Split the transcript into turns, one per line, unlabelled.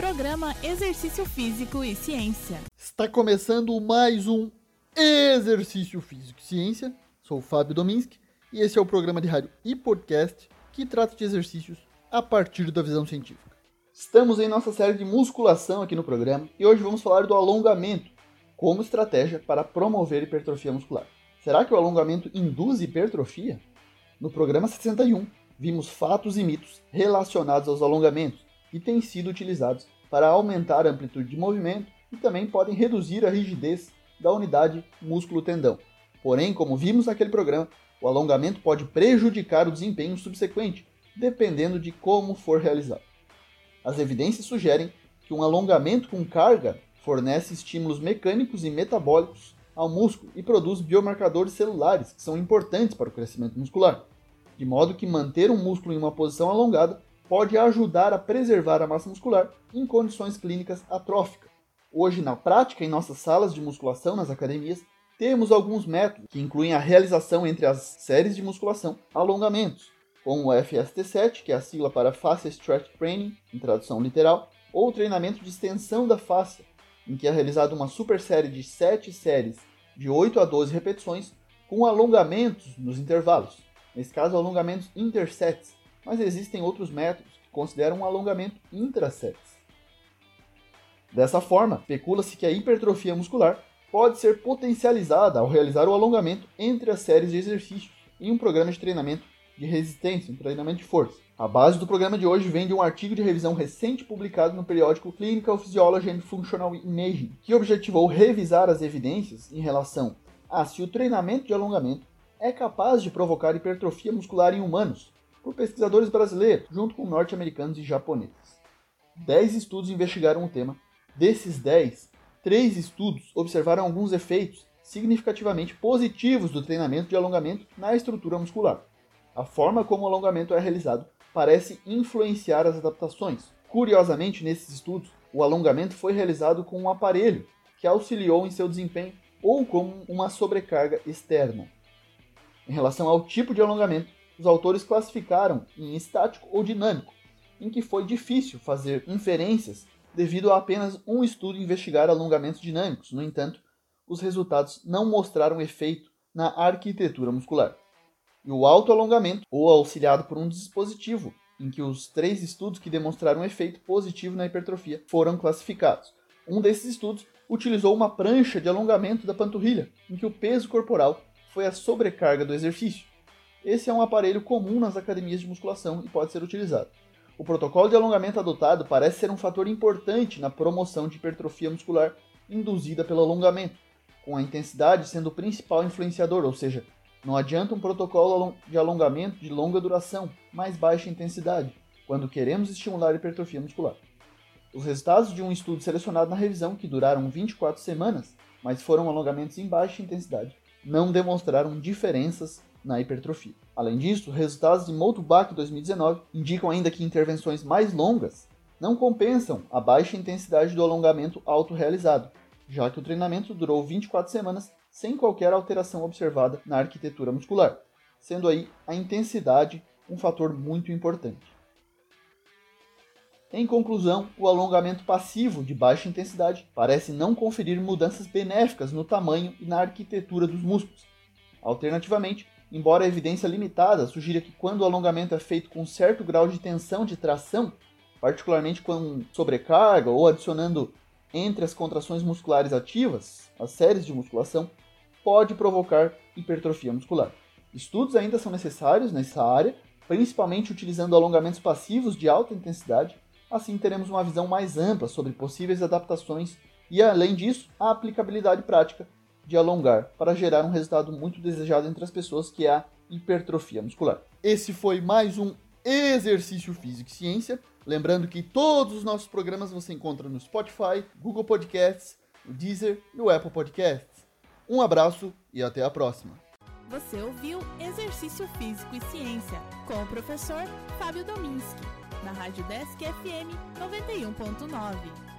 Programa Exercício Físico e Ciência.
Está começando mais um Exercício Físico e Ciência. Sou o Fábio Dominski e esse é o programa de rádio e podcast que trata de exercícios a partir da visão científica. Estamos em nossa série de musculação aqui no programa e hoje vamos falar do alongamento como estratégia para promover hipertrofia muscular. Será que o alongamento induz hipertrofia? No programa 61, vimos fatos e mitos relacionados aos alongamentos que têm sido utilizados para aumentar a amplitude de movimento e também podem reduzir a rigidez da unidade músculo-tendão. Porém, como vimos naquele programa, o alongamento pode prejudicar o desempenho subsequente, dependendo de como for realizado. As evidências sugerem que um alongamento com carga fornece estímulos mecânicos e metabólicos ao músculo e produz biomarcadores celulares que são importantes para o crescimento muscular, de modo que manter um músculo em uma posição alongada pode ajudar a preservar a massa muscular em condições clínicas atróficas. Hoje, na prática, em nossas salas de musculação nas academias, temos alguns métodos que incluem a realização entre as séries de musculação alongamentos, como o FST7, que é a sigla para Fascia Stretch Training, em tradução literal, ou treinamento de extensão da face, em que é realizada uma super série de 7 séries de 8 a 12 repetições com alongamentos nos intervalos, nesse caso alongamentos intersets, mas existem outros métodos que consideram um alongamento intrasets. Dessa forma, especula-se que a hipertrofia muscular pode ser potencializada ao realizar o alongamento entre as séries de exercícios em um programa de treinamento de resistência, um treinamento de força. A base do programa de hoje vem de um artigo de revisão recente publicado no periódico Clinical Physiology and Functional Imaging, que objetivou revisar as evidências em relação a se o treinamento de alongamento é capaz de provocar hipertrofia muscular em humanos, por pesquisadores brasileiros, junto com norte-americanos e japoneses. Dez estudos investigaram o tema. Desses dez, três estudos observaram alguns efeitos significativamente positivos do treinamento de alongamento na estrutura muscular. A forma como o alongamento é realizado parece influenciar as adaptações. Curiosamente, nesses estudos, o alongamento foi realizado com um aparelho que auxiliou em seu desempenho ou com uma sobrecarga externa. Em relação ao tipo de alongamento, os autores classificaram em estático ou dinâmico, em que foi difícil fazer inferências devido a apenas um estudo investigar alongamentos dinâmicos. No entanto, os resultados não mostraram efeito na arquitetura muscular. E o autoalongamento, ou auxiliado por um dispositivo, em que os três estudos que demonstraram efeito positivo na hipertrofia foram classificados. Um desses estudos utilizou uma prancha de alongamento da panturrilha, em que o peso corporal foi a sobrecarga do exercício. Esse é um aparelho comum nas academias de musculação e pode ser utilizado. O protocolo de alongamento adotado parece ser um fator importante na promoção de hipertrofia muscular induzida pelo alongamento, com a intensidade sendo o principal influenciador, ou seja, não adianta um protocolo de alongamento de longa duração, mais baixa intensidade, quando queremos estimular a hipertrofia muscular. Os resultados de um estudo selecionado na revisão, que duraram 24 semanas, mas foram alongamentos em baixa intensidade, não demonstraram diferenças na hipertrofia. Além disso, resultados de Moldbach 2019 indicam ainda que intervenções mais longas não compensam a baixa intensidade do alongamento autorrealizado, já que o treinamento durou 24 semanas sem qualquer alteração observada na arquitetura muscular, sendo aí a intensidade um fator muito importante. Em conclusão, o alongamento passivo de baixa intensidade parece não conferir mudanças benéficas no tamanho e na arquitetura dos músculos. Alternativamente, embora a evidência limitada sugira que quando o alongamento é feito com certo grau de tensão de tração, particularmente com sobrecarga ou adicionando entre as contrações musculares ativas, as séries de musculação, pode provocar hipertrofia muscular. Estudos ainda são necessários nessa área, principalmente utilizando alongamentos passivos de alta intensidade, assim teremos uma visão mais ampla sobre possíveis adaptações e, além disso, a aplicabilidade prática de alongar para gerar um resultado muito desejado entre as pessoas, que é a hipertrofia muscular. Esse foi mais um Exercício Físico e Ciência. Lembrando que todos os nossos programas você encontra no Spotify, Google Podcasts, no Deezer e no Apple Podcasts. Um abraço e até a próxima.
Você ouviu Exercício Físico e Ciência com o professor Fábio Dominski, na Rádio Desk FM 91.9.